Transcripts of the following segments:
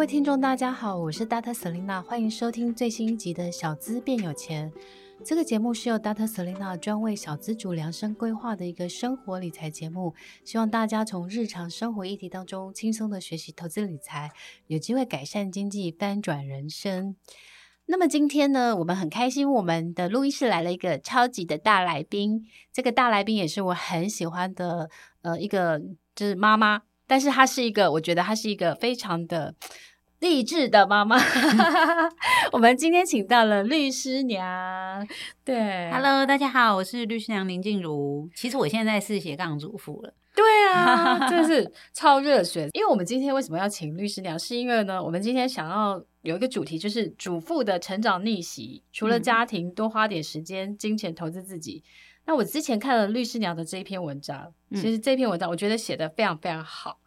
各位听众，大家好，我是 Dr. Selena，欢迎收听最新一集的《小资变有钱》。这个节目是由 Dr. Selena 专为小资主量身规划的一个生活理财节目，希望大家从日常生活议题当中轻松的学习投资理财，有机会改善经济，翻转人生。那么今天呢，我们很开心，我们的录音室来了一个超级的大来宾，这个大来宾也是我很喜欢的，呃，一个就是妈妈。但是她是一个，我觉得她是一个非常的励志的妈妈。我们今天请到了律师娘，对，Hello，大家好，我是律师娘林静茹。其实我现在是斜杠主妇了，对啊，真的是超热血。因为我们今天为什么要请律师娘？是因为呢，我们今天想要有一个主题，就是主妇的成长逆袭，除了家庭，多花点时间、金钱投资自己。那我之前看了律师娘的这一篇文章，其实这篇文章我觉得写的非常非常好，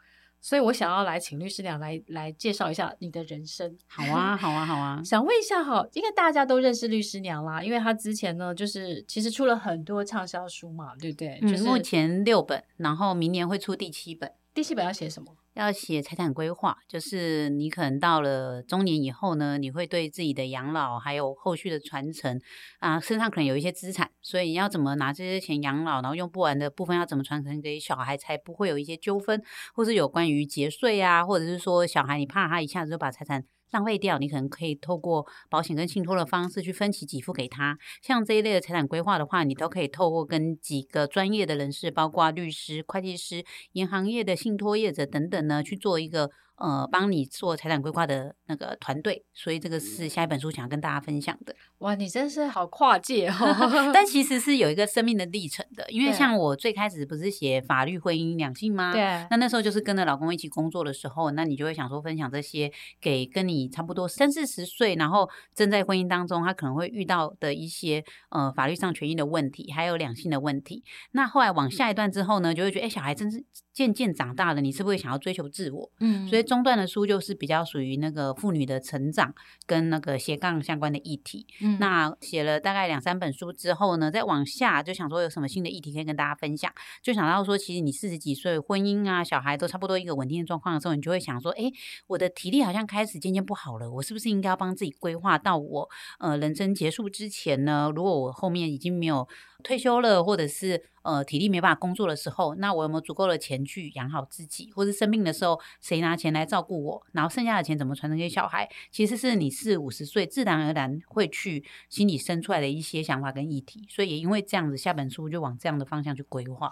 所以我想要来请律师娘来来介绍一下你的人生。好啊，好啊，好啊！想问一下哈，应该大家都认识律师娘啦，因为她之前呢，就是其实出了很多畅销书嘛，对不对？嗯，就是目前六本，然后明年会出第七本。第七本要写什么？要写财产规划，就是你可能到了中年以后呢，你会对自己的养老还有后续的传承啊，身上可能有一些资产，所以你要怎么拿这些钱养老，然后用不完的部分要怎么传承给小孩，才不会有一些纠纷，或是有关于节税啊，或者是说小孩你怕他一下子就把财产。浪费掉，你可能可以透过保险跟信托的方式去分期给付给他。像这一类的财产规划的话，你都可以透过跟几个专业的人士，包括律师、会计师、银行业的信托业者等等呢，去做一个。呃，帮你做财产规划的那个团队，所以这个是下一本书想要跟大家分享的。哇，你真是好跨界哦！但其实是有一个生命的历程的，因为像我最开始不是写法律、婚姻、两性吗？对。那那时候就是跟着老公一起工作的时候，那你就会想说分享这些给跟你差不多三四十岁，然后正在婚姻当中，他可能会遇到的一些呃法律上权益的问题，还有两性的问题。那后来往下一段之后呢，就会觉得哎，小孩真是渐渐长大了，你是不是想要追求自我？嗯，所以。中段的书就是比较属于那个妇女的成长跟那个斜杠相关的议题。嗯，那写了大概两三本书之后呢，再往下就想说有什么新的议题可以跟大家分享，就想到说，其实你四十几岁，婚姻啊、小孩都差不多一个稳定的状况的时候，你就会想说，哎，我的体力好像开始渐渐不好了，我是不是应该要帮自己规划到我呃人生结束之前呢？如果我后面已经没有退休了，或者是呃体力没办法工作的时候，那我有没有足够的钱去养好自己？或者生病的时候，谁拿钱来照顾我？然后剩下的钱怎么传承给小孩？其实是你四五十岁自然而然会去心里生出来的一些想法跟议题。所以也因为这样子，下本书就往这样的方向去规划。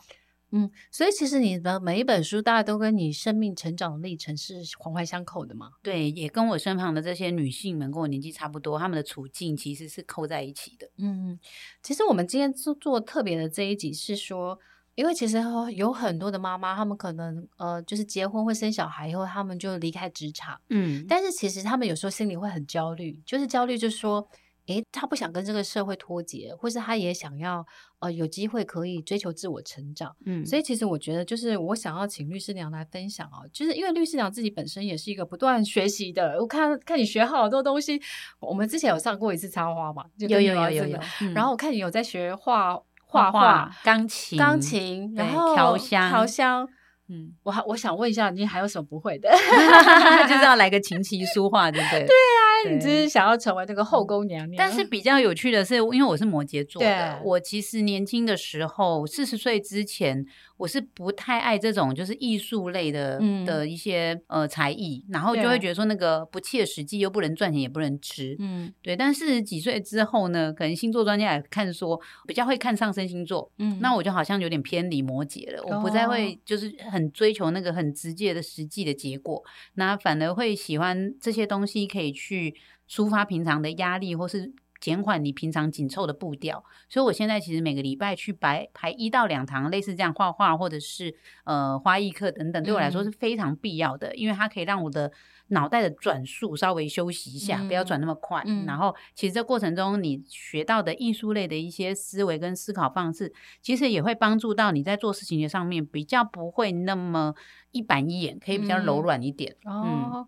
嗯，所以其实你的每一本书，大家都跟你生命成长的历程是环环相扣的嘛？对，也跟我身旁的这些女性们，跟我年纪差不多，她们的处境其实是扣在一起的。嗯，其实我们今天做做特别的这一集是说，因为其实有很多的妈妈，她们可能呃，就是结婚会生小孩以后，她们就离开职场。嗯，但是其实她们有时候心里会很焦虑，就是焦虑，就是说。诶，他不想跟这个社会脱节，或是他也想要呃有机会可以追求自我成长。嗯，所以其实我觉得，就是我想要请律师娘来分享哦，就是因为律师娘自己本身也是一个不断学习的。我看看你学好多东西，我们之前有上过一次插花嘛，就有有有有有。嗯、然后我看你有在学画画画、钢琴、钢琴，然后调香、调香。嗯，我还我想问一下，你还有什么不会的？就是要来个琴棋书画，对不对？对啊，对你只是想要成为那个后宫娘娘。但是比较有趣的是，因为我是摩羯座的，对我其实年轻的时候，四十岁之前。我是不太爱这种就是艺术类的、嗯、的一些呃才艺，然后就会觉得说那个不切实际，又不能赚钱，也不能吃，嗯，对。但四十几岁之后呢，可能星座专家也看说比较会看上升星座，嗯，那我就好像有点偏离摩羯了，哦、我不再会就是很追求那个很直接的实际的结果，那反而会喜欢这些东西可以去抒发平常的压力，或是。减缓你平常紧凑的步调。所以我现在其实每个礼拜去排排一到两堂类似这样画画或者是呃花艺课等等，对我来说是非常必要的，嗯、因为它可以让我的脑袋的转速稍微休息一下，嗯、不要转那么快。嗯、然后其实这过程中你学到的艺术类的一些思维跟思考方式，其实也会帮助到你在做事情的上面比较不会那么一板一眼，可以比较柔软一点。嗯。哦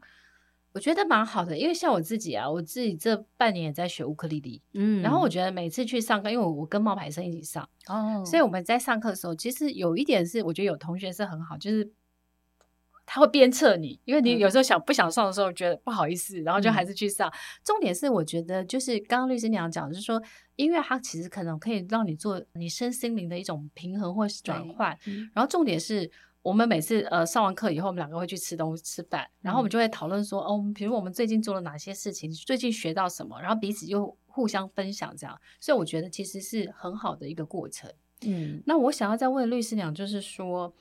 我觉得蛮好的，因为像我自己啊，我自己这半年也在学乌克丽丽，嗯，然后我觉得每次去上课，因为我我跟冒牌生一起上，哦，所以我们在上课的时候，其实有一点是，我觉得有同学是很好，就是他会鞭策你，因为你有时候想不想上的时候，觉得不好意思，然后就还是去上。嗯、重点是，我觉得就是刚刚律师娘讲，就是说音乐它其实可能可以让你做你身心灵的一种平衡或是转换，嗯、然后重点是。我们每次呃上完课以后，我们两个会去吃东西吃饭，然后我们就会讨论说，嗯、哦，比如我们最近做了哪些事情，最近学到什么，然后彼此又互相分享这样，所以我觉得其实是很好的一个过程。嗯，那我想要再问律师娘，就是说，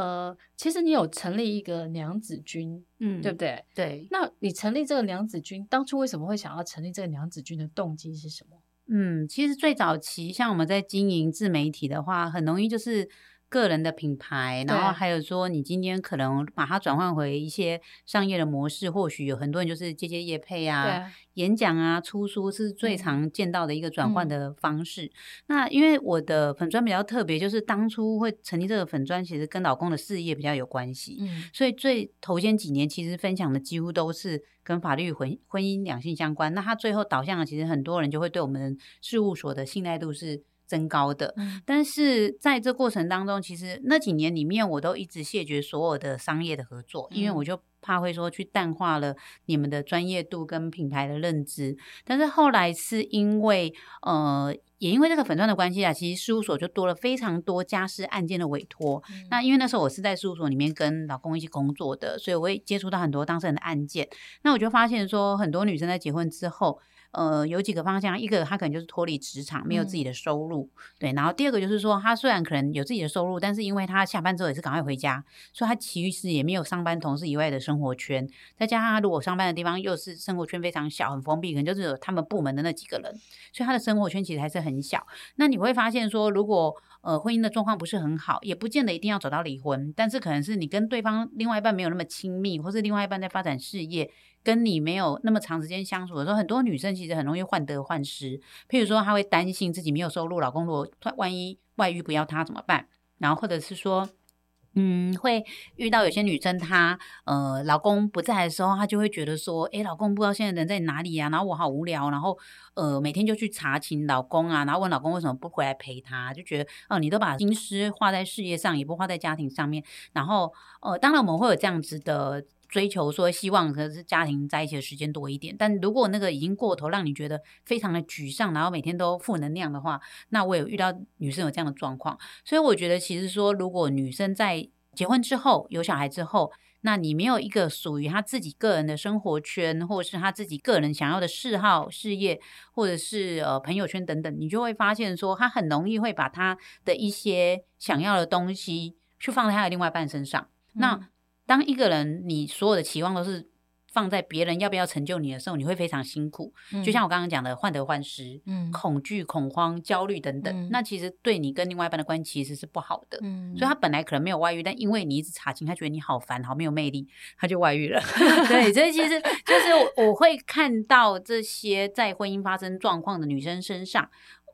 呃，其实你有成立一个娘子军，嗯，对不对？对。那你成立这个娘子军，当初为什么会想要成立这个娘子军的动机是什么？嗯，其实最早期像我们在经营自媒体的话，很容易就是。个人的品牌，然后还有说，你今天可能把它转换回一些商业的模式，或许有很多人就是接接业配啊、演讲啊、出书是最常见到的一个转换的方式。嗯、那因为我的粉砖比较特别，就是当初会成立这个粉砖，其实跟老公的事业比较有关系，嗯、所以最头先几年其实分享的几乎都是跟法律、婚婚姻、两性相关。那他最后导向的，其实很多人就会对我们事务所的信赖度是。增高的，但是在这过程当中，其实那几年里面，我都一直谢绝所有的商业的合作，因为我就怕会说去淡化了你们的专业度跟品牌的认知。但是后来是因为，呃，也因为这个粉钻的关系啊，其实事务所就多了非常多家事案件的委托。嗯、那因为那时候我是在事务所里面跟老公一起工作的，所以我会接触到很多当事人的案件。那我就发现说，很多女生在结婚之后。呃，有几个方向，一个他可能就是脱离职场，没有自己的收入，嗯、对。然后第二个就是说，他虽然可能有自己的收入，但是因为他下班之后也是赶快回家，所以他其实也没有上班同事以外的生活圈。再加上他如果上班的地方又是生活圈非常小、很封闭，可能就是有他们部门的那几个人，所以他的生活圈其实还是很小。那你会发现说，如果呃婚姻的状况不是很好，也不见得一定要走到离婚，但是可能是你跟对方另外一半没有那么亲密，或是另外一半在发展事业。跟你没有那么长时间相处的时候，很多女生其实很容易患得患失。譬如说，她会担心自己没有收入，老公如果万一外遇不要她怎么办？然后或者是说，嗯，会遇到有些女生她呃老公不在的时候，她就会觉得说，诶，老公不知道现在人在哪里呀？然后我好无聊，然后呃每天就去查寝老公啊，然后问老公为什么不回来陪她，就觉得哦，你都把心思花在事业上，也不花在家庭上面。然后呃，当然我们会有这样子的。追求说希望可是家庭在一起的时间多一点，但如果那个已经过头，让你觉得非常的沮丧，然后每天都负能量的话，那我有遇到女生有这样的状况，所以我觉得其实说，如果女生在结婚之后有小孩之后，那你没有一个属于她自己个人的生活圈，或者是她自己个人想要的嗜好、事业，或者是呃朋友圈等等，你就会发现说，她很容易会把她的一些想要的东西去放在她的另外一半身上，那。当一个人，你所有的期望都是放在别人要不要成就你的时候，你会非常辛苦。嗯、就像我刚刚讲的，患得患失、嗯、恐惧、恐慌、焦虑等等，嗯、那其实对你跟另外一半的关系其实是不好的。嗯、所以他本来可能没有外遇，但因为你一直查清，他觉得你好烦，好没有魅力，他就外遇了。对，所以其实就是我会看到这些在婚姻发生状况的女生身上。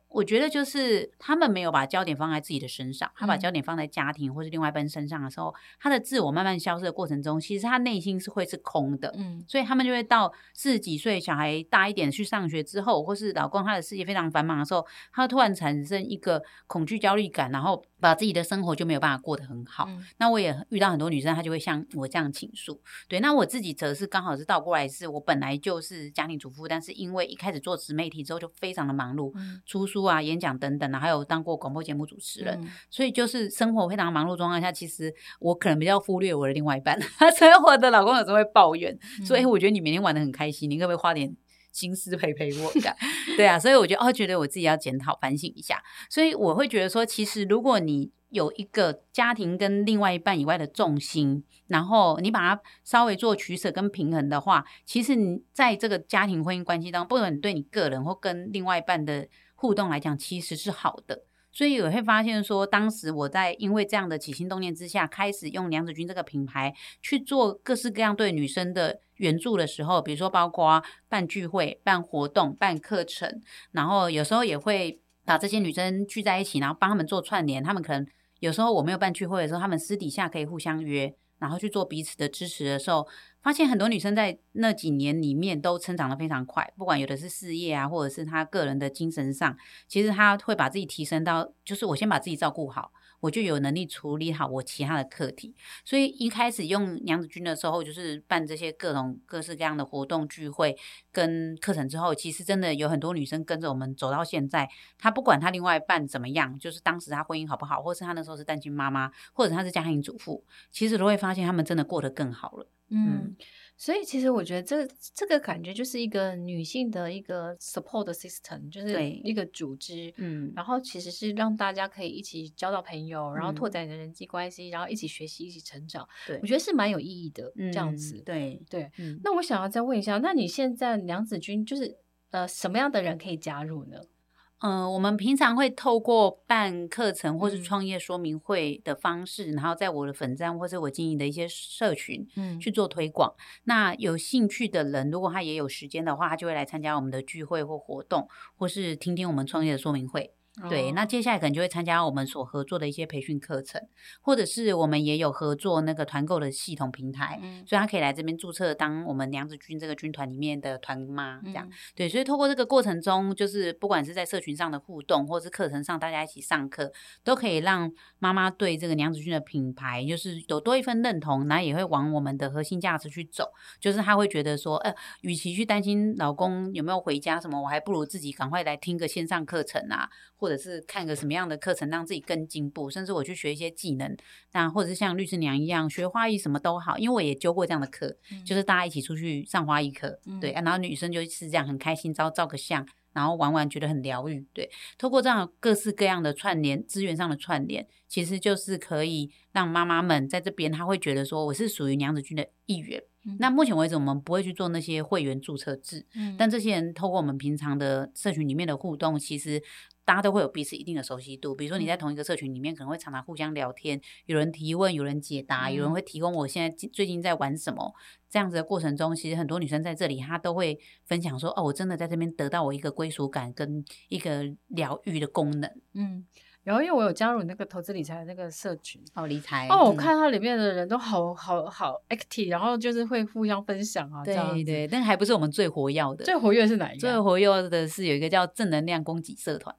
我觉得就是他们没有把焦点放在自己的身上，他把焦点放在家庭或是另外一半身上的时候，他的自我慢慢消失的过程中，其实他内心是会是空的。嗯，所以他们就会到四十几岁，小孩大一点去上学之后，或是老公他的事业非常繁忙的时候，他突然产生一个恐惧焦虑感，然后把自己的生活就没有办法过得很好。嗯，那我也遇到很多女生，她就会像我这样倾诉。对，那我自己则是刚好是倒过来，是我本来就是家庭主妇，但是因为一开始做自媒体之后就非常的忙碌，嗯，出书。啊，演讲等等啊，还有当过广播节目主持人，嗯、所以就是生活非常忙碌状况下，其实我可能比较忽略我的另外一半。所以我的老公有时候会抱怨，嗯、所以我觉得你每天玩的很开心，你可不可以花点心思陪陪我的？对啊，所以我觉得哦，觉得我自己要检讨反省一下。所以我会觉得说，其实如果你有一个家庭跟另外一半以外的重心，然后你把它稍微做取舍跟平衡的话，其实你在这个家庭婚姻关系当中，不管对你个人或跟另外一半的互动来讲，其实是好的。所以我会发现说，当时我在因为这样的起心动念之下，开始用娘子军这个品牌去做各式各样对女生的援助的时候，比如说包括办聚会、办活动、办课程，然后有时候也会把这些女生聚在一起，然后帮他们做串联，他们可能。有时候我没有办聚会的时候，他们私底下可以互相约，然后去做彼此的支持的时候，发现很多女生在那几年里面都成长的非常快。不管有的是事业啊，或者是她个人的精神上，其实她会把自己提升到，就是我先把自己照顾好。我就有能力处理好我其他的课题，所以一开始用娘子军的时候，就是办这些各种各式各样的活动聚会跟课程之后，其实真的有很多女生跟着我们走到现在。她不管她另外一半怎么样，就是当时她婚姻好不好，或是她那时候是单亲妈妈，或者她是家庭主妇，其实都会发现她们真的过得更好了。嗯。嗯所以其实我觉得这这个感觉就是一个女性的一个 support system，就是一个组织，嗯，然后其实是让大家可以一起交到朋友，然后拓展你的人际关系，然后一起学习，一起成长。对，我觉得是蛮有意义的，这样子。对对，那我想要再问一下，那你现在娘子军就是呃什么样的人可以加入呢？嗯、呃，我们平常会透过办课程或是创业说明会的方式，嗯、然后在我的粉站或者我经营的一些社群，嗯，去做推广。那有兴趣的人，如果他也有时间的话，他就会来参加我们的聚会或活动，或是听听我们创业的说明会。对，那接下来可能就会参加我们所合作的一些培训课程，或者是我们也有合作那个团购的系统平台，嗯，所以他可以来这边注册当我们娘子军这个军团里面的团妈，这样，嗯、对，所以透过这个过程中，就是不管是在社群上的互动，或是课程上大家一起上课，都可以让妈妈对这个娘子军的品牌就是有多一份认同，然后也会往我们的核心价值去走，就是他会觉得说，呃，与其去担心老公有没有回家什么，我还不如自己赶快来听个线上课程啊。或者是看个什么样的课程，让自己更进步，甚至我去学一些技能，那或者是像律师娘一样学花艺什么都好，因为我也教过这样的课，嗯、就是大家一起出去上花艺课，嗯、对，然后女生就是这样很开心，照照个相，然后玩玩觉得很疗愈，对，透过这样各式各样的串联资源上的串联，其实就是可以让妈妈们在这边，她会觉得说我是属于娘子军的一员。嗯、那目前为止，我们不会去做那些会员注册制，嗯、但这些人透过我们平常的社群里面的互动，其实。大家都会有彼此一定的熟悉度，比如说你在同一个社群里面，可能会常常互相聊天，有人提问，有人解答，有人会提供我现在最近在玩什么。这样子的过程中，其实很多女生在这里，她都会分享说：“哦，我真的在这边得到我一个归属感跟一个疗愈的功能。”嗯。然后因为我有加入那个投资理财的那个社群哦，理财哦，我看它里面的人都好好好 active，然后就是会互相分享啊，对对，但还不是我们最活跃的，最活跃是哪一个？最活跃的是有一个叫正能量供给社团，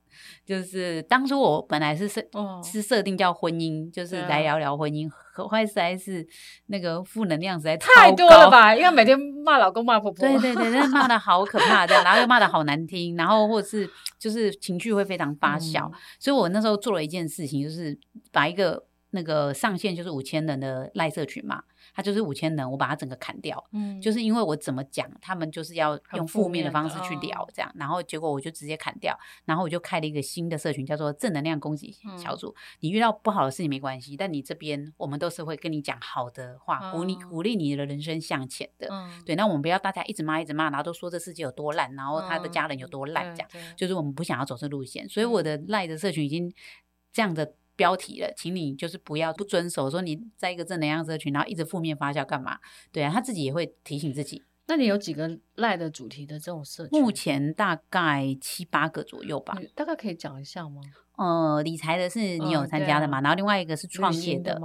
就是当初我本来是设、哦、是设定叫婚姻，就是来聊聊婚姻。可坏实在是那个负能量实在太多了吧？因为每天骂老公骂婆婆，对对对，骂的 好可怕这样，然后又骂的好难听，然后或者是就是情绪会非常发酵，嗯、所以我那时候做了一件事情，就是把一个那个上限就是五千人的赖社群嘛。他就是五千人，我把他整个砍掉，嗯，就是因为我怎么讲，他们就是要用负面的方式去聊，这样，然后结果我就直接砍掉，然后我就开了一个新的社群，叫做正能量攻击小组。嗯、你遇到不好的事情没关系，但你这边我们都是会跟你讲好的话，鼓励鼓励你的人生向前的，嗯，对。那我们不要大家一直骂一直骂，然后都说这世界有多烂，然后他的家人有多烂，这样，就是我们不想要走这路线。所以我的赖的社群已经这样的。标题了，请你就是不要不遵守，说你在一个正能量社群，然后一直负面发酵干嘛？对啊，他自己也会提醒自己。那你有几个赖的主题的这种社群？目前大概七八个左右吧。大概可以讲一下吗？呃，理财的是你有参加的嘛？嗯啊、然后另外一个是创业的，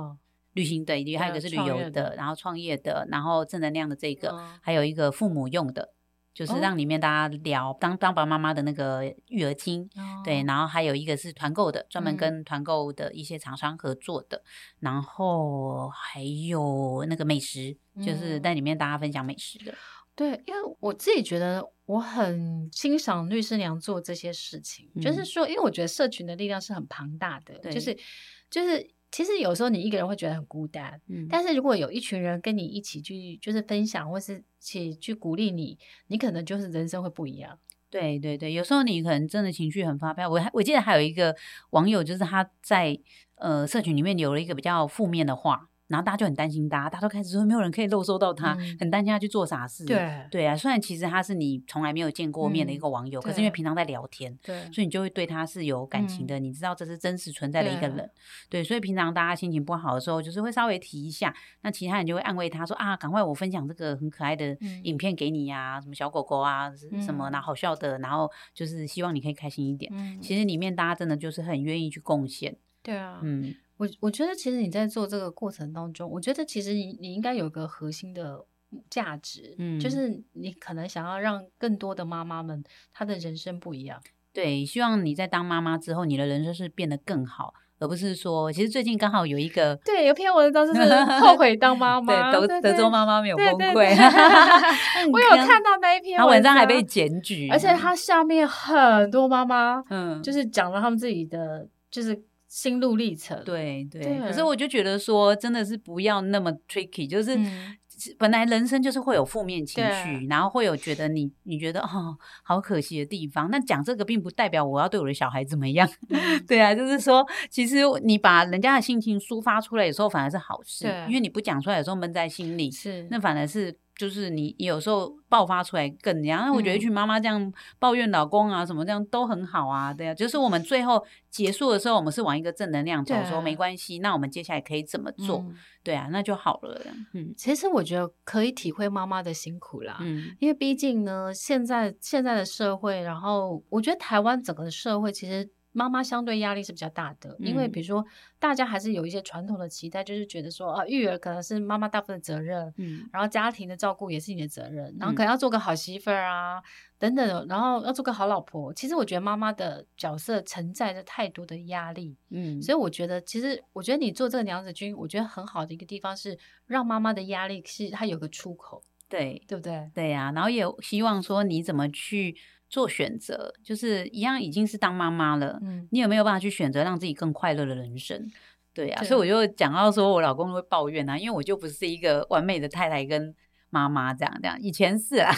旅行的，还有一个是旅游的，的然后创业的，然后正能量的这个，嗯、还有一个父母用的。就是让里面大家聊当当爸爸妈妈的那个育儿经，哦、对，然后还有一个是团购的，专门跟团购的一些厂商合作的，嗯、然后还有那个美食，嗯、就是在里面大家分享美食的。对，因为我自己觉得我很欣赏律师娘做这些事情，嗯、就是说，因为我觉得社群的力量是很庞大的，对。就是就是。其实有时候你一个人会觉得很孤单，嗯，但是如果有一群人跟你一起去，就是分享，或是去去鼓励你，你可能就是人生会不一样。对对对，有时候你可能真的情绪很发飙。我还我记得还有一个网友，就是他在呃社群里面留了一个比较负面的话。然后大家就很担心他，大家都开始说没有人可以漏收到他，嗯、很担心他去做傻事。对对啊，虽然其实他是你从来没有见过面的一个网友，嗯、可是因为平常在聊天，对，所以你就会对他是有感情的。嗯、你知道这是真实存在的一个人，对，对，所以平常大家心情不好的时候，就是会稍微提一下，那其他人就会安慰他说啊，赶快我分享这个很可爱的影片给你呀、什么小狗狗啊，什么那好笑的，然后就是希望你可以开心一点。嗯、其实里面大家真的就是很愿意去贡献。对啊，嗯。我我觉得其实你在做这个过程当中，我觉得其实你你应该有个核心的价值，嗯，就是你可能想要让更多的妈妈们她的人生不一样。对，希望你在当妈妈之后，你的人生是变得更好，而不是说，其实最近刚好有一个对有篇文章就是 后悔当妈妈，对，德德州妈妈没有崩溃。我有看到那一篇文章，他文章还被检举，而且他下面很多妈妈，嗯，就是讲了他们自己的就是。心路历程，对对，对可是我就觉得说，真的是不要那么 tricky，就是、嗯、本来人生就是会有负面情绪，然后会有觉得你你觉得哦好可惜的地方。那讲这个并不代表我要对我的小孩怎么样，嗯、对啊，就是说，其实你把人家的心情抒发出来，有时候反而是好事，因为你不讲出来，有时候闷在心里，是。那反而是。就是你有时候爆发出来更这样，那我觉得一群妈妈这样抱怨老公啊什么这样都很好啊，对啊，就是我们最后结束的时候，我们是往一个正能量走，说没关系，那我们接下来可以怎么做？对啊，那就好了。嗯，其实我觉得可以体会妈妈的辛苦啦，嗯，因为毕竟呢，现在现在的社会，然后我觉得台湾整个社会其实。妈妈相对压力是比较大的，因为比如说大家还是有一些传统的期待，就是觉得说啊，育儿可能是妈妈大部分的责任，嗯，然后家庭的照顾也是你的责任，然后可能要做个好媳妇儿啊，嗯、等等，然后要做个好老婆。其实我觉得妈妈的角色承载着太多的压力，嗯，所以我觉得其实我觉得你做这个娘子军，我觉得很好的一个地方是让妈妈的压力是她有个出口，对，对不对？对呀、啊，然后也希望说你怎么去。做选择就是一样，已经是当妈妈了。嗯，你有没有办法去选择让自己更快乐的人生？对啊，对，所以我就讲到说，我老公会抱怨啊，因为我就不是一个完美的太太跟妈妈这样这样。以前是啊，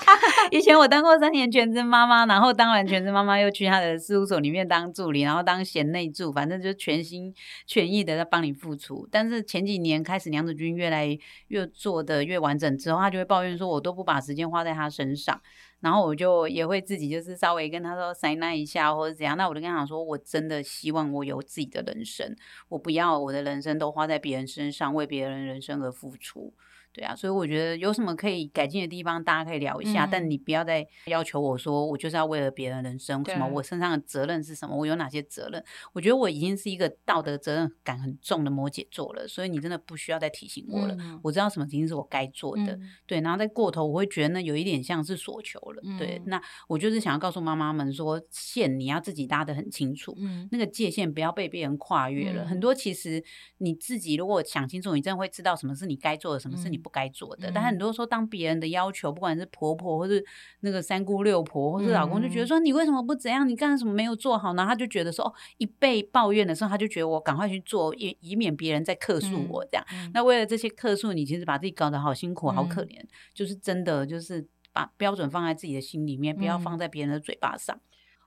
以前我当过三年全职妈妈，然后当完全职妈妈又去他的事务所里面当助理，然后当贤内助，反正就全心全意的在帮你付出。但是前几年开始娘子军越来越做的越完整之后，他就会抱怨说，我都不把时间花在他身上。然后我就也会自己就是稍微跟他说塞那一下或者怎样，那我就跟他说，我真的希望我有自己的人生，我不要我的人生都花在别人身上，为别人人生而付出。对啊，所以我觉得有什么可以改进的地方，大家可以聊一下。嗯、但你不要再要求我说，我就是要为了别人人生什么，我身上的责任是什么，我有哪些责任？我觉得我已经是一个道德责任感很重的摩羯座了，所以你真的不需要再提醒我了。嗯、我知道什么事情是我该做的。嗯、对，然后再过头，我会觉得那有一点像是索求了。嗯、对，那我就是想要告诉妈妈们说，线你要自己搭的很清楚，嗯、那个界限不要被别人跨越了。嗯、很多其实你自己如果想清楚，你真的会知道什么是你该做的，什么是你不该做的，但很多时候，当别人的要求，不管是婆婆，或是那个三姑六婆，或是老公，就觉得说你为什么不怎样？你干什么没有做好呢？他就觉得说，哦，一被抱怨的时候，他就觉得我赶快去做，以以免别人再客诉我这样。那为了这些客诉，你其实把自己搞得好辛苦，好可怜。就是真的，就是把标准放在自己的心里面，不要放在别人的嘴巴上。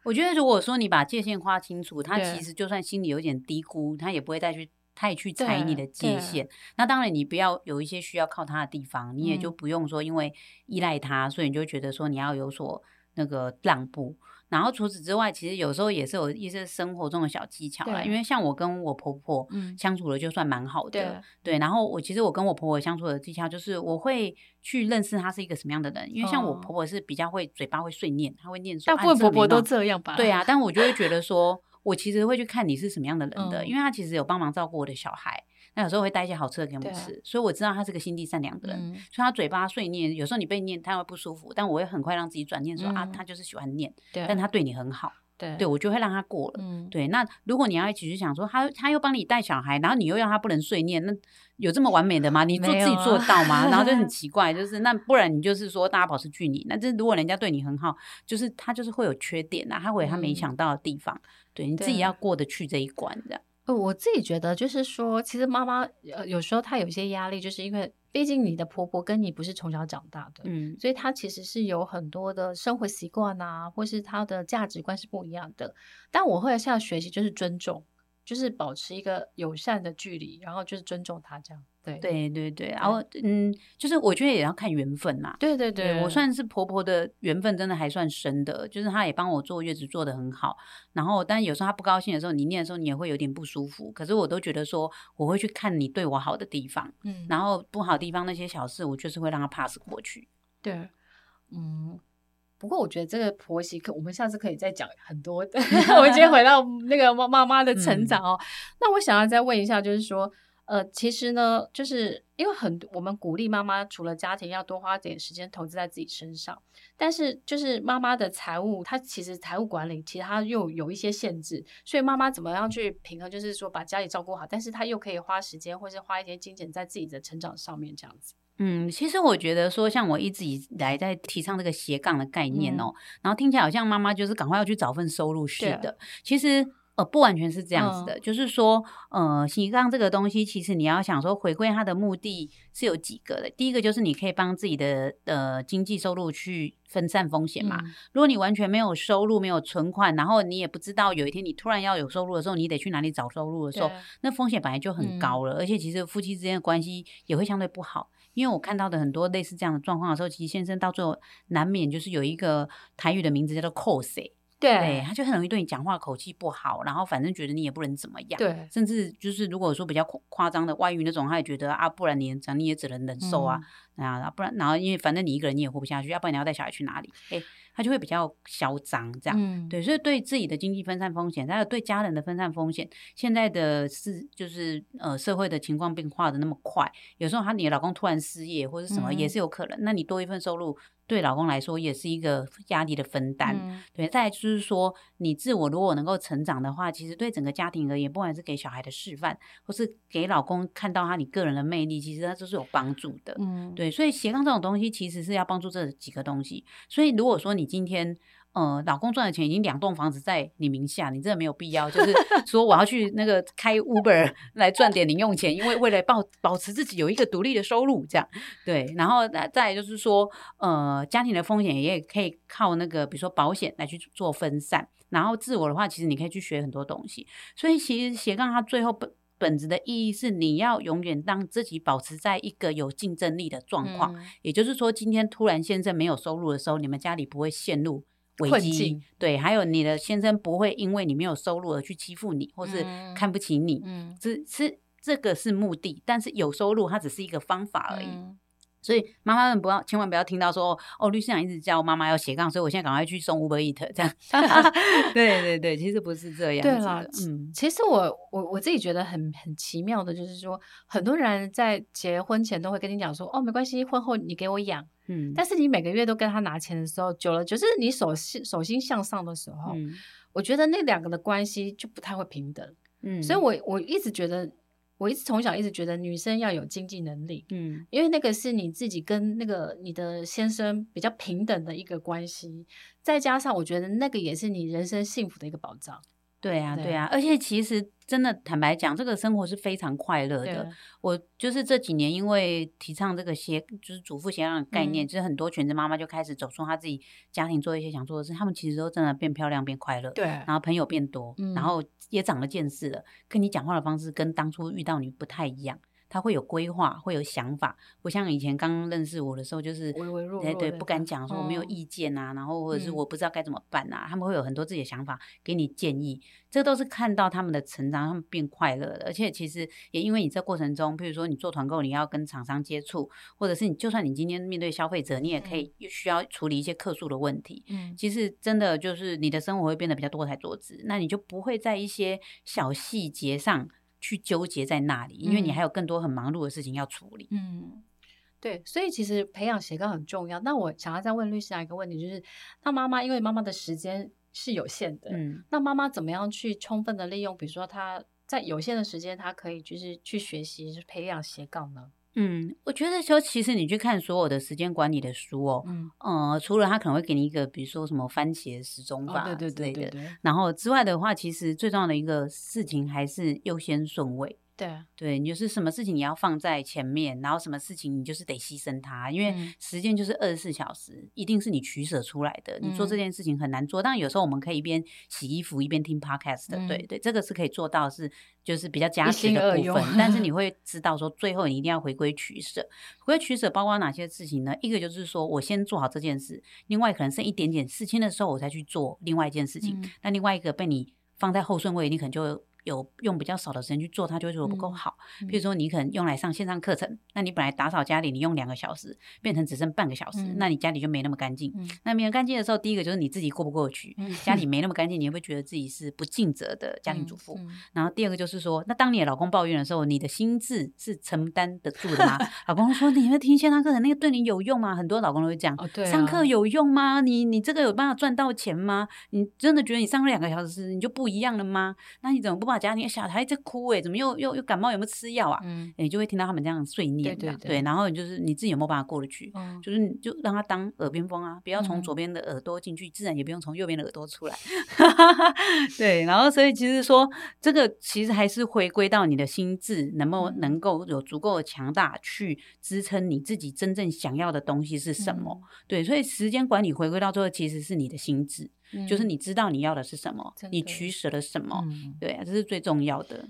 我觉得，如果说你把界限划清楚，他其实就算心里有点低估，他也不会再去。太去踩你的界限，那当然你不要有一些需要靠他的地方，你也就不用说因为依赖他，嗯、所以你就觉得说你要有所那个让步。然后除此之外，其实有时候也是有一些生活中的小技巧啦。因为像我跟我婆婆相处的就算蛮好的，嗯、对，对。然后我其实我跟我婆婆相处的技巧就是我会去认识她是一个什么样的人，因为像我婆婆是比较会嘴巴会碎念，她会念说，大部分婆婆都这样吧？对啊，但我就会觉得说。我其实会去看你是什么样的人的，嗯、因为他其实有帮忙照顾我的小孩，那有时候会带一些好吃的给我们吃，所以我知道他是个心地善良的人。嗯、所以他嘴巴碎念，有时候你被念他会不舒服，但我会很快让自己转念说、嗯、啊，他就是喜欢念，但他对你很好，对，对我就会让他过了。嗯、对，那如果你要一起去想说他他又帮你带小孩，然后你又要他不能碎念，那有这么完美的吗？你做自己做到吗？啊、然后就很 奇怪，就是那不然你就是说大家保持距离。那这如果人家对你很好，就是他就是会有缺点啊，他会有他没想到的地方。嗯对，你自己要过得去这一关，这样。呃，我自己觉得就是说，其实妈妈呃有时候她有一些压力，就是因为毕竟你的婆婆跟你不是从小长大的，嗯，所以她其实是有很多的生活习惯啊，或是她的价值观是不一样的。但我会现在学习就是尊重，就是保持一个友善的距离，然后就是尊重她这样。对对对对，然后嗯，就是我觉得也要看缘分嘛。对对对，我算是婆婆的缘分真的还算深的，就是她也帮我坐月子做的很好。然后，但有时候她不高兴的时候，你念的时候你也会有点不舒服。可是我都觉得说，我会去看你对我好的地方，嗯，然后不好的地方那些小事，我就是会让她 pass 过去。对，嗯。不过我觉得这个婆媳，可我们下次可以再讲很多。我们今天回到那个妈妈妈的成长哦，嗯、那我想要再问一下，就是说，呃，其实呢，就是因为很我们鼓励妈妈除了家庭要多花点时间投资在自己身上，但是就是妈妈的财务，她其实财务管理其实她又有一些限制，所以妈妈怎么样去平衡，就是说把家里照顾好，但是她又可以花时间或是花一些金钱在自己的成长上面，这样子。嗯，其实我觉得说，像我一直以来在提倡这个斜杠的概念哦，嗯、然后听起来好像妈妈就是赶快要去找份收入是的，其实呃不完全是这样子的，嗯、就是说呃斜杠这个东西，其实你要想说回归它的目的是有几个的，第一个就是你可以帮自己的呃经济收入去分散风险嘛，嗯、如果你完全没有收入、没有存款，然后你也不知道有一天你突然要有收入的时候，你得去哪里找收入的时候，那风险本来就很高了，嗯、而且其实夫妻之间的关系也会相对不好。因为我看到的很多类似这样的状况的时候，其实先生到最后难免就是有一个台语的名字叫做“扣谁”，对，他就很容易对你讲话口气不好，然后反正觉得你也不能怎么样，对，甚至就是如果说比较夸张的外遇那种，他也觉得啊，不然你讲你也只能忍受啊，嗯、啊，不然然后因为反正你一个人你也活不下去，要不然你要带小孩去哪里？哎。他就会比较嚣张，这样，嗯、对，所以对自己的经济分散风险，还有对家人的分散风险，现在的是就是呃社会的情况变化的那么快，有时候他你的老公突然失业或者什么也是有可能，嗯、那你多一份收入。对老公来说也是一个压力的分担，嗯、对。再来就是说，你自我如果能够成长的话，其实对整个家庭而言，不管是给小孩的示范，或是给老公看到他你个人的魅力，其实他都是有帮助的。嗯，对。所以斜杠这种东西，其实是要帮助这几个东西。所以如果说你今天。呃，老公赚的钱已经两栋房子在你名下，你真的没有必要，就是 说我要去那个开 Uber 来赚点零用钱，因为为了保保持自己有一个独立的收入，这样对。然后再来就是说，呃，家庭的风险也可以靠那个，比如说保险来去做分散。然后自我的话，其实你可以去学很多东西。所以其实斜杠它最后本本质的意义是，你要永远让自己保持在一个有竞争力的状况。嗯、也就是说，今天突然先生没有收入的时候，你们家里不会陷入。危机境对，还有你的先生不会因为你没有收入而去欺负你，或是看不起你，嗯，只是这个是目的，但是有收入它只是一个方法而已。嗯所以妈妈们不要，千万不要听到说哦，律师长一直叫妈妈要斜杠，所以我现在赶快去送 Uber Eat 这样。对对对，其实不是这样子的。对啦，嗯，其实我我我自己觉得很很奇妙的，就是说很多人在结婚前都会跟你讲说，哦，没关系，婚后你给我养，嗯，但是你每个月都跟他拿钱的时候，久了就是你手心手心向上的时候，嗯，我觉得那两个的关系就不太会平等，嗯，所以我我一直觉得。我一直从小一直觉得女生要有经济能力，嗯，因为那个是你自己跟那个你的先生比较平等的一个关系，再加上我觉得那个也是你人生幸福的一个保障。对啊，对啊，而且其实真的坦白讲，这个生活是非常快乐的。我就是这几年因为提倡这个斜，就是主妇斜杠的概念，嗯、就是很多全职妈妈就开始走出她自己家庭，做一些想做的事。她们其实都真的变漂亮、变快乐，对，然后朋友变多，嗯、然后也长了见识了，跟你讲话的方式跟当初遇到你不太一样。他会有规划，会有想法，不像以前刚认识我的时候，就是对对，不敢讲说我没有意见啊，嗯、然后或者是我不知道该怎么办啊，嗯、他们会有很多自己的想法给你建议，这都是看到他们的成长，他们变快乐的，而且其实也因为你这过程中，譬如说你做团购，你要跟厂商接触，或者是你就算你今天面对消费者，你也可以需要处理一些客诉的问题，嗯，其实真的就是你的生活会变得比较多才多姿，那你就不会在一些小细节上。去纠结在那里，因为你还有更多很忙碌的事情要处理。嗯，对，所以其实培养斜杠很重要。那我想要再问律师一个问题，就是那妈妈因为妈妈的时间是有限的，嗯，那妈妈怎么样去充分的利用？比如说她在有限的时间，她可以就是去学习，去培养斜杠呢？嗯，我觉得说，其实你去看所有的时间管理的书哦，嗯，呃，除了他可能会给你一个，比如说什么番茄时钟法，对对对对对，然后之外的话，其实最重要的一个事情还是优先顺位。对，对你就是什么事情你要放在前面，然后什么事情你就是得牺牲它，因为时间就是二十四小时，一定是你取舍出来的。你做这件事情很难做，当然有时候我们可以一边洗衣服一边听 podcast 的，对对，这个是可以做到是。就是比较加持的部分，但是你 会知道说，最后你一定要回归取舍。回归取舍包括哪些事情呢？一个就是说我先做好这件事，另外可能剩一点点事情的时候，我才去做另外一件事情。嗯、那另外一个被你放在后顺位，你可能就。有用比较少的时间去做，他就会做得不够好。嗯嗯、比如说，你可能用来上线上课程，那你本来打扫家里，你用两个小时，变成只剩半个小时，嗯、那你家里就没那么干净。嗯、那没有干净的时候，第一个就是你自己过不过去，嗯、家里没那么干净，你会不会觉得自己是不尽责的家庭主妇？然后第二个就是说，那当你的老公抱怨的时候，你的心智是承担得住的吗？老公说：“你会听线上课程，那个对你有用吗？”很多老公都会讲：“哦对啊、上课有用吗？你你这个有办法赚到钱吗？你真的觉得你上了两个小时，你就不一样了吗？那你怎么不把家你小孩？”在哭哎、欸，怎么又又又感冒？有没有吃药啊？嗯，你就会听到他们这样碎念，对对对，对，然后就是你自己有没有办法过得去？嗯，就是你就让他当耳边风啊，不要从左边的耳朵进去，嗯、自然也不用从右边的耳朵出来。对，然后所以其实说这个其实还是回归到你的心智能不能够有足够的强大去支撑你自己真正想要的东西是什么？嗯、对，所以时间管理回归到最后其实是你的心智。就是你知道你要的是什么，你取舍了什么，对啊，这是最重要的。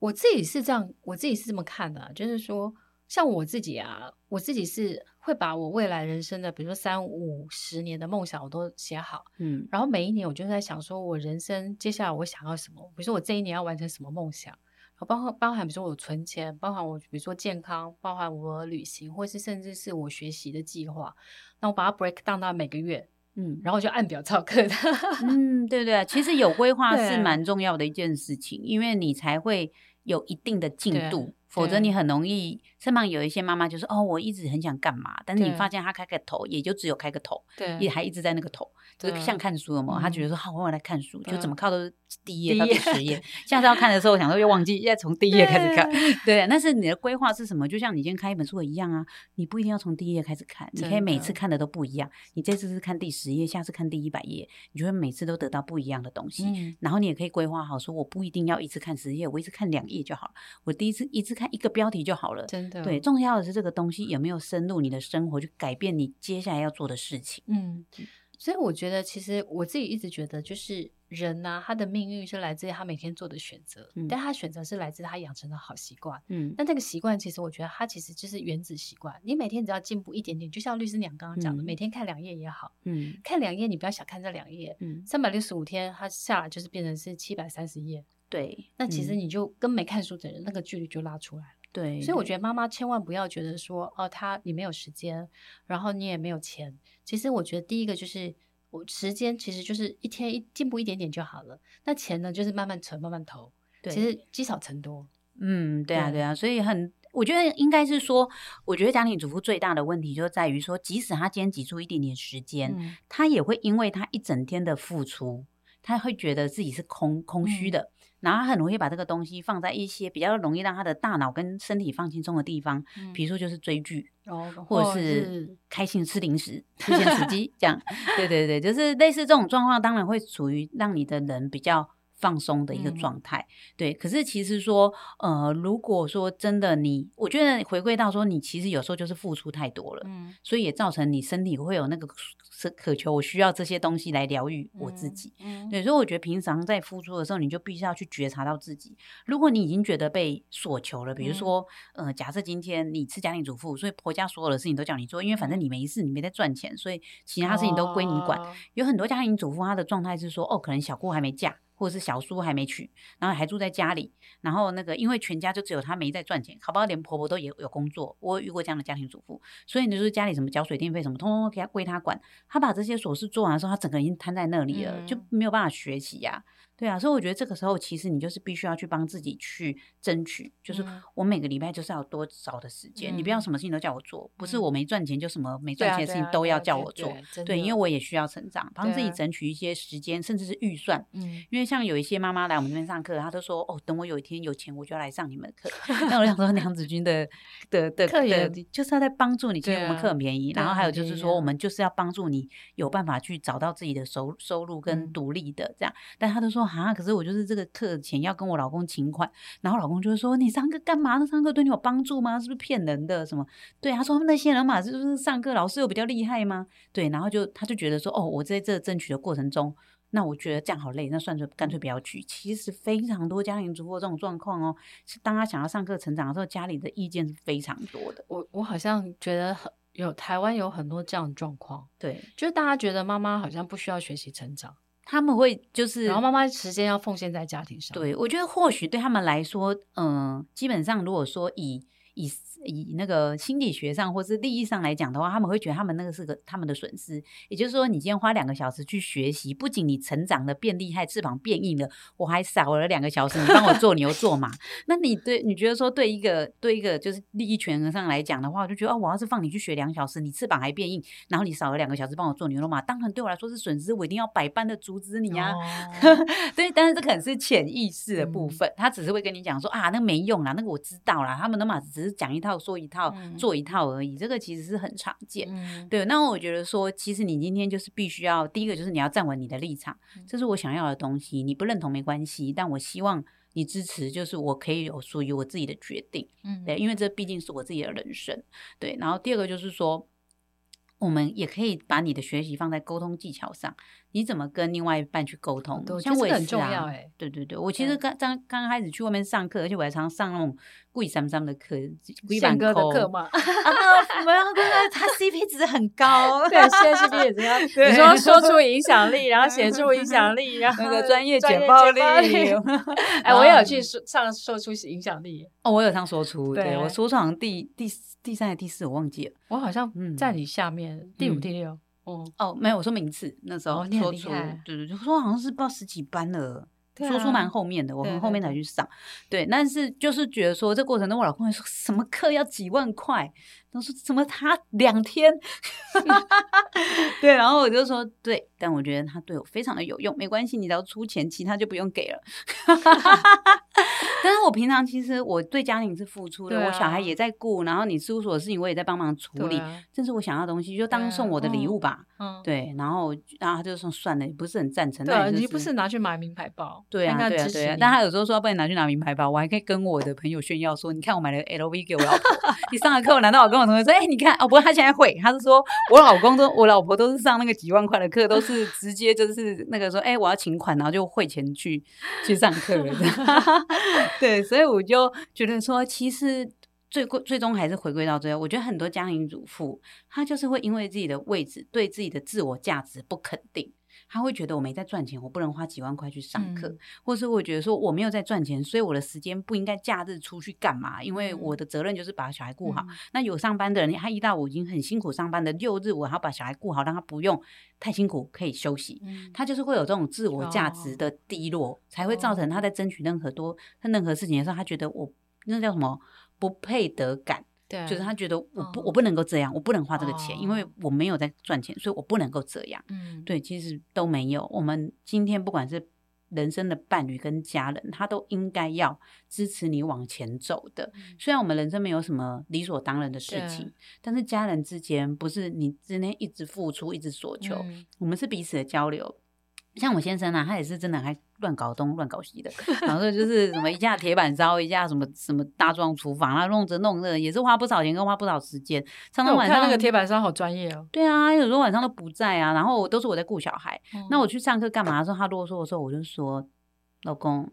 我自己是这样，我自己是这么看的，就是说，像我自己啊，我自己是会把我未来人生的，比如说三五十年的梦想，我都写好，嗯，然后每一年我就在想，说我人生接下来我想要什么，比如说我这一年要完成什么梦想，包括包含比如说我存钱，包含我比如说健康，包含我旅行，或是甚至是我学习的计划，那我把它 break down 到每个月。嗯，然后就按表操课的。嗯，对对，其实有规划是蛮重要的一件事情，因为你才会有一定的进度。否则你很容易，身旁有一些妈妈就说：“哦，我一直很想干嘛，但是你发现她开个头，也就只有开个头，对，也还一直在那个头，就是像看书了嘛。她觉得说：好，我来看书，就怎么靠都是第一页到第十页。下次要看的时候，我想说又忘记，要从第一页开始看。对，但是你的规划是什么？就像你今天看一本书一样啊，你不一定要从第一页开始看，你可以每次看的都不一样。你这次是看第十页，下次看第一百页，你就会每次都得到不一样的东西。然后你也可以规划好，说我不一定要一次看十页，我一次看两页就好了。我第一次一次看一个标题就好。了，真的对，重要的是这个东西有没有深入你的生活，去改变你接下来要做的事情。嗯，所以我觉得，其实我自己一直觉得，就是人呢、啊，他的命运是来自于他每天做的选择，嗯、但他选择是来自他养成的好习惯。嗯，那这个习惯，其实我觉得它其实就是原子习惯。你每天只要进步一点点，就像律师娘刚刚讲的，嗯、每天看两页也好，嗯，看两页，你不要小看这两页，嗯，三百六十五天，它下来就是变成是七百三十页。对，那其实你就跟没看书的人、嗯、那个距离就拉出来了。对，所以我觉得妈妈千万不要觉得说，哦，他你没有时间，然后你也没有钱。其实我觉得第一个就是，我时间其实就是一天一进步一点点就好了。那钱呢，就是慢慢存，慢慢投。对，其实积少成多。嗯，对啊，对啊。所以很，我觉得应该是说，我觉得家庭主妇最大的问题就在于说，即使他今天挤出一点点时间，嗯、他也会因为他一整天的付出，他会觉得自己是空空虚的。嗯然后他很容易把这个东西放在一些比较容易让他的大脑跟身体放轻松的地方，嗯、比如说就是追剧，哦、或者是开心吃零食、吃咸食鸡这样。对对对，就是类似这种状况，当然会处于让你的人比较放松的一个状态。嗯、对，可是其实说，呃，如果说真的你，我觉得回归到说，你其实有时候就是付出太多了，嗯，所以也造成你身体会有那个。渴求我需要这些东西来疗愈我自己，嗯嗯、对，所以我觉得平常在付出的时候，你就必须要去觉察到自己。如果你已经觉得被索求了，比如说，嗯、呃，假设今天你是家庭主妇，所以婆家所有的事情都叫你做，因为反正你没事，你没在赚钱，所以其他事情都归你管。哦、有很多家庭主妇，她的状态是说，哦，可能小姑还没嫁。或者是小叔还没娶，然后还住在家里，然后那个因为全家就只有他没在赚钱，好不好？连婆婆都有有工作，我有遇过这样的家庭主妇，所以你就是家里什么缴水电费什么，通通都给他归他管，他把这些琐事做完的时候，他整个人已经瘫在那里了，嗯、就没有办法学习呀、啊。对啊，所以我觉得这个时候其实你就是必须要去帮自己去争取，就是我每个礼拜就是要多少的时间，嗯、你不要什么事情都叫我做，不是我没赚钱就什么没赚钱的事情都要叫我做，对，因为我也需要成长，帮自己争取一些时间，甚至是预算，嗯，因为像有一些妈妈来我们这边上课，她都说哦，等我有一天有钱，我就要来上你们的课。那我想说，娘子军的的的 课也就是要在帮助你，其实我们课很便宜，然后还有就是说，我们就是要帮助你有办法去找到自己的收收入跟独立的这样，但她都说。说哈，可是我就是这个课前要跟我老公请款，然后老公就会说你上课干嘛？那上课对你有帮助吗？是不是骗人的？什么？对，他说那些人嘛，是不是上课老师又比较厉害吗？对，然后就他就觉得说哦，我在这争取的过程中。那我觉得这样好累，那算了，干脆不要去。其实非常多家庭主妇这种状况哦，是当他想要上课成长的时候，家里的意见是非常多的。我我好像觉得很有台湾有很多这样的状况，对，就是大家觉得妈妈好像不需要学习成长，他们会就是，然后妈妈时间要奉献在家庭上。对，我觉得或许对他们来说，嗯、呃，基本上如果说以以。以那个心理学上或是利益上来讲的话，他们会觉得他们那个是个他们的损失。也就是说，你今天花两个小时去学习，不仅你成长的变厉害，翅膀变硬了，我还少了两个小时，你帮我做牛做马。那你对你觉得说对一个对一个就是利益权衡上来讲的话，我就觉得哦，我要是放你去学两小时，你翅膀还变硬，然后你少了两个小时帮我做牛做马，当然对我来说是损失，我一定要百般的阻止你啊。哦、对，但是这可能是潜意识的部分，嗯、他只是会跟你讲说啊，那个没用啦，那个我知道啦，他们的嘛只是讲一套说一套。嗯做一套而已，这个其实是很常见。嗯、对，那我觉得说，其实你今天就是必须要第一个就是你要站稳你的立场，嗯、这是我想要的东西，你不认同没关系，但我希望你支持，就是我可以有属于我自己的决定。嗯，对，因为这毕竟是我自己的人生。对，然后第二个就是说，我们也可以把你的学习放在沟通技巧上。你怎么跟另外一半去沟通？像我也是啊，很重要哎。对对对，我其实刚刚刚开始去外面上课，而且我还常上那种贵三三的课，宪哥的课嘛。啊，没有，他 CP 值很高。对，现在 CP 值高。你说 说出影响力，然后写出影响力，然后那个专业简报力。哎，我也有去上说出影响力。哦，我有上说出，对我说出好像第第第三还第四，我忘记了。我好像在你下面第五、第六。哦。哦，没有，我说名次那时候说出，哦、对对，就说好像是报十几班了，啊、说出蛮后面的，我们后面才去上，对，对，对，对，但是就是觉得说这过程中，我老公会说什么课要几万块，他说怎么他两天 对，然后我就说对，但我觉得他对我非常的有用，没关系，你只要出钱，其他就不用给了。但是我平常其实我对家庭是付出的，啊、我小孩也在顾，然后你事务所的事情我也在帮忙处理，啊、这是我想要的东西，就当送我的礼物吧。嗯，对，然后然后他就说算了，也不是很赞成。对、啊，你不是拿去买名牌包？对啊，对啊，对啊。但他有时候说要不然拿去拿名牌包，我还可以跟我的朋友炫耀说，你看我买了 LV 给我老婆。你上了课我，难道我跟我同学说，哎、欸，你看哦，不过他现在会，他是说我老公都我老婆都是上那个几万块的课，都是直接就是那个说，哎、欸，我要请款，然后就汇钱去去上课了。对，所以我就觉得说，其实最最终还是回归到最后。我觉得很多家庭主妇，她就是会因为自己的位置，对自己的自我价值不肯定。他会觉得我没在赚钱，我不能花几万块去上课，嗯、或是我觉得说我没有在赚钱，所以我的时间不应该假日出去干嘛？因为我的责任就是把小孩顾好。嗯、那有上班的人，他一到五已经很辛苦上班的，六日我还要把小孩顾好，让他不用太辛苦，可以休息。嗯、他就是会有这种自我价值的低落，哦、才会造成他在争取任何多任何事情的时候，他觉得我那叫什么不配得感。对，就是他觉得我不，我不能够这样，我不能花这个钱，因为我没有在赚钱，所以我不能够这样。嗯，对，其实都没有。我们今天不管是人生的伴侣跟家人，他都应该要支持你往前走的。虽然我们人生没有什么理所当然的事情，但是家人之间不是你今天一直付出，一直索求，我们是彼此的交流。像我先生啊，他也是真的还乱搞东乱搞西的，然后就是什么一架铁板烧，一架什么什么大装厨房啊，弄着弄着也是花不少钱，跟花不少时间。常常晚上那个铁板烧好专业哦。对啊，有时候晚上都不在啊，然后都是我在顾小孩。嗯、那我去上课干嘛的时候，他啰嗦的时候，我就说：“老公，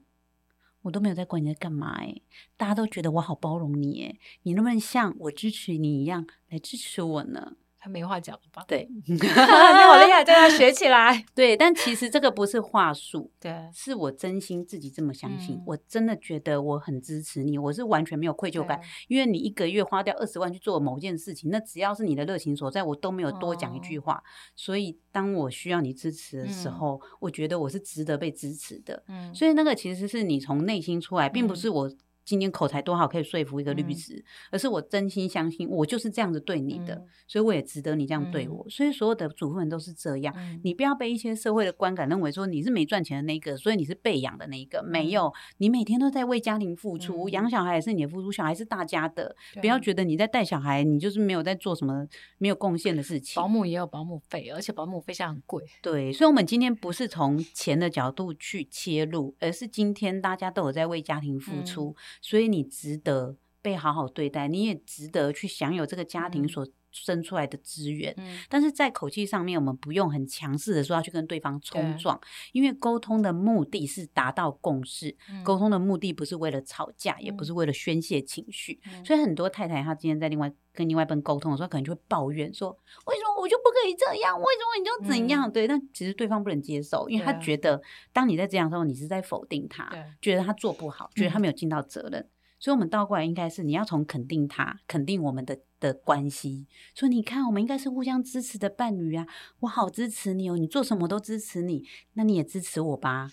我都没有在管你在干嘛哎，大家都觉得我好包容你哎，你能不能像我支持你一样来支持我呢？”他没话讲了吧？对，你好厉害，叫他学起来。对，但其实这个不是话术，对，是我真心自己这么相信。嗯、我真的觉得我很支持你，我是完全没有愧疚感，因为你一个月花掉二十万去做某件事情，那只要是你的热情所在，我都没有多讲一句话。哦、所以当我需要你支持的时候，嗯、我觉得我是值得被支持的。嗯，所以那个其实是你从内心出来，并不是我。今天口才多好可以说服一个律师，嗯、而是我真心相信我就是这样子对你的，嗯、所以我也值得你这样对我。嗯、所以所有的主妇们都是这样，嗯、你不要被一些社会的观感认为说你是没赚钱的那个，所以你是被养的那一个。嗯、没有，你每天都在为家庭付出，养、嗯、小孩也是你的付出，小孩是大家的。不要觉得你在带小孩，你就是没有在做什么没有贡献的事情。保姆也有保姆费，而且保姆费现在很贵。对，所以我们今天不是从钱的角度去切入，而是今天大家都有在为家庭付出，嗯、所以你值得被好好对待，你也值得去享有这个家庭所生出来的资源。嗯、但是在口气上面，我们不用很强势的说要去跟对方冲撞，因为沟通的目的是达到共识，嗯、沟通的目的不是为了吵架，嗯、也不是为了宣泄情绪。嗯、所以很多太太她今天在另外跟另外一半沟通的时候，可能就会抱怨说：“为什么我就不可以这样？为什么你就怎样？”嗯、对，但其实对方不能接受，因为他觉得当你在这样的时候，你是在否定他，觉得他做不好，觉得他没有尽到责任。嗯所以，我们倒过来应该是你要从肯定他，肯定我们的的关系。所以，你看，我们应该是互相支持的伴侣啊！我好支持你哦，你做什么都支持你，那你也支持我吧。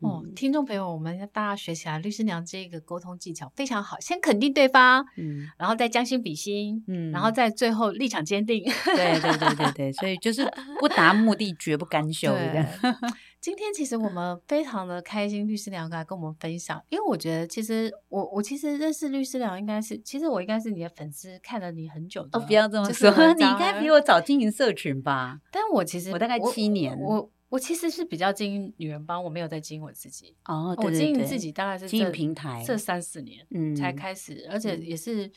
哦，听众朋友，我们大家学起来，律师娘这个沟通技巧非常好。先肯定对方，嗯，然后再将心比心，嗯，然后再最后立场坚定。对对对对对，所以就是不达目的绝不甘休。对今天其实我们非常的开心，律师娘来跟我们分享，因为我觉得其实我我其实认识律师娘应该是，其实我应该是你的粉丝，看了你很久的。哦，不要这么说，你应该比我早经营社群吧？但我其实我大概七年，我。我我其实是比较经营女人帮，我没有在经营我自己。哦，对对对，我经营自己大概是经营平台这三四年，嗯，才开始，而且也是，嗯，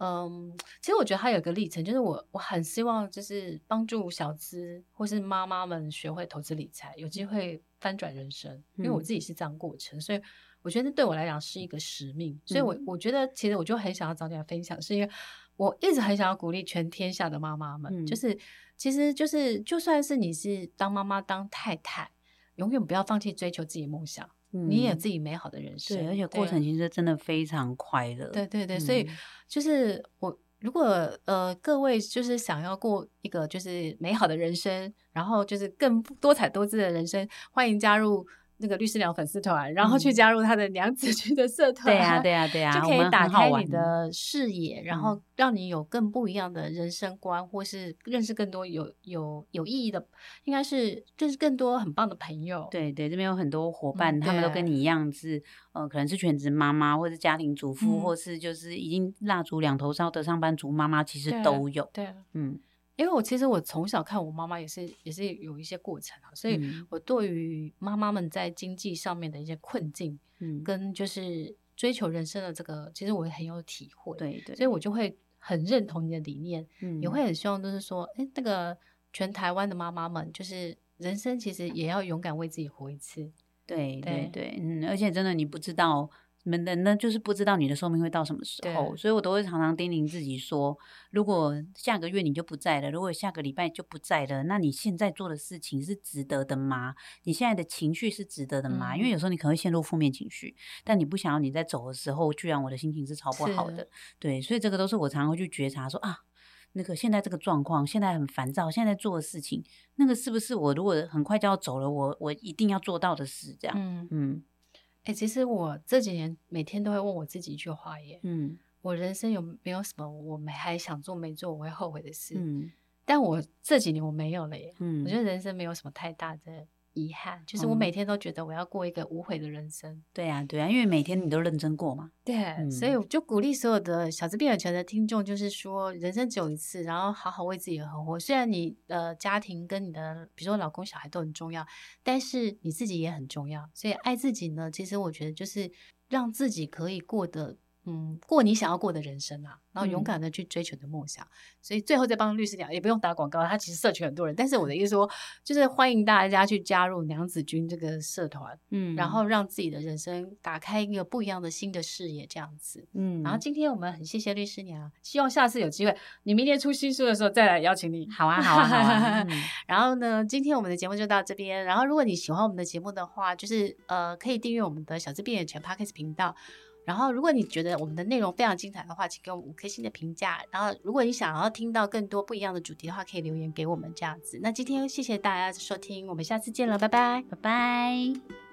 嗯，其实我觉得它有一个历程，就是我我很希望就是帮助小资或是妈妈们学会投资理财，有机会翻转人生。嗯，因为我自己是这样过程，所以我觉得对我来讲是一个使命。所以我我觉得其实我就很想要早点分享，是因为我一直很想要鼓励全天下的妈妈们，嗯，就是。其实就是，就算是你是当妈妈、当太太，永远不要放弃追求自己的梦想。嗯、你也有自己美好的人生，对，而且过程其实真的非常快乐。对对对，嗯、所以就是我，如果呃各位就是想要过一个就是美好的人生，然后就是更多彩多姿的人生，欢迎加入。那个律师娘粉丝团，然后去加入他的娘子军的社团，对呀，对呀，对呀，就可以打开你的视野，然后让你有更不一样的人生观，或是认识更多有有有意义的，应该是认识更多很棒的朋友。对对，这边有很多伙伴，他们都跟你一样是呃，可能是全职妈妈，或是家庭主妇，或是就是已经蜡烛两头烧的上班族妈妈，其实都有。对，嗯。因为我其实我从小看我妈妈也是也是有一些过程啊，所以我对于妈妈们在经济上面的一些困境，嗯，跟就是追求人生的这个，其实我也很有体会，对对，所以。我就会很认同你的理念，嗯，也会很希望就是说，哎，那个全台湾的妈妈们，就是人生其实也要勇敢为自己活一次，对对对，嗯，而且真的你不知道。你们人呢，就是不知道你的寿命会到什么时候，所以我都会常常叮咛自己说：如果下个月你就不在了，如果下个礼拜就不在了，那你现在做的事情是值得的吗？你现在的情绪是值得的吗？嗯、因为有时候你可能会陷入负面情绪，但你不想要你在走的时候，居然我的心情是超不好的。对，所以这个都是我常常会去觉察说啊，那个现在这个状况，现在很烦躁，现在做的事情，那个是不是我如果很快就要走了，我我一定要做到的事？这样，嗯。嗯哎、欸，其实我这几年每天都会问我自己一句话耶，嗯，我人生有没有什么我没还想做没做我会后悔的事？嗯，但我这几年我没有了耶，嗯，我觉得人生没有什么太大的。遗憾就是我每天都觉得我要过一个无悔的人生。嗯、对、啊，对、啊，因为每天你都认真过嘛。对，嗯、所以我就鼓励所有的小资变有钱的听众，就是说人生只有一次，然后好好为自己而活。虽然你的家庭跟你的，比如说老公、小孩都很重要，但是你自己也很重要。所以爱自己呢，其实我觉得就是让自己可以过得。嗯，过你想要过的人生啊，然后勇敢的去追求的梦想。嗯、所以最后再帮律师娘，也不用打广告，他其实社群很多人。但是我的意思说，就是欢迎大家去加入娘子军这个社团，嗯，然后让自己的人生打开一个不一样的新的视野，这样子。嗯，然后今天我们很谢谢律师娘，希望下次有机会，你明年出新书的时候再来邀请你。好啊，好啊，好啊。嗯、然后呢，今天我们的节目就到这边。然后如果你喜欢我们的节目的话，就是呃，可以订阅我们的小资变有钱 Podcast 频道。然后，如果你觉得我们的内容非常精彩的话，请给我们五颗星的评价。然后，如果你想要听到更多不一样的主题的话，可以留言给我们这样子。那今天谢谢大家的收听，我们下次见了，拜拜，拜拜。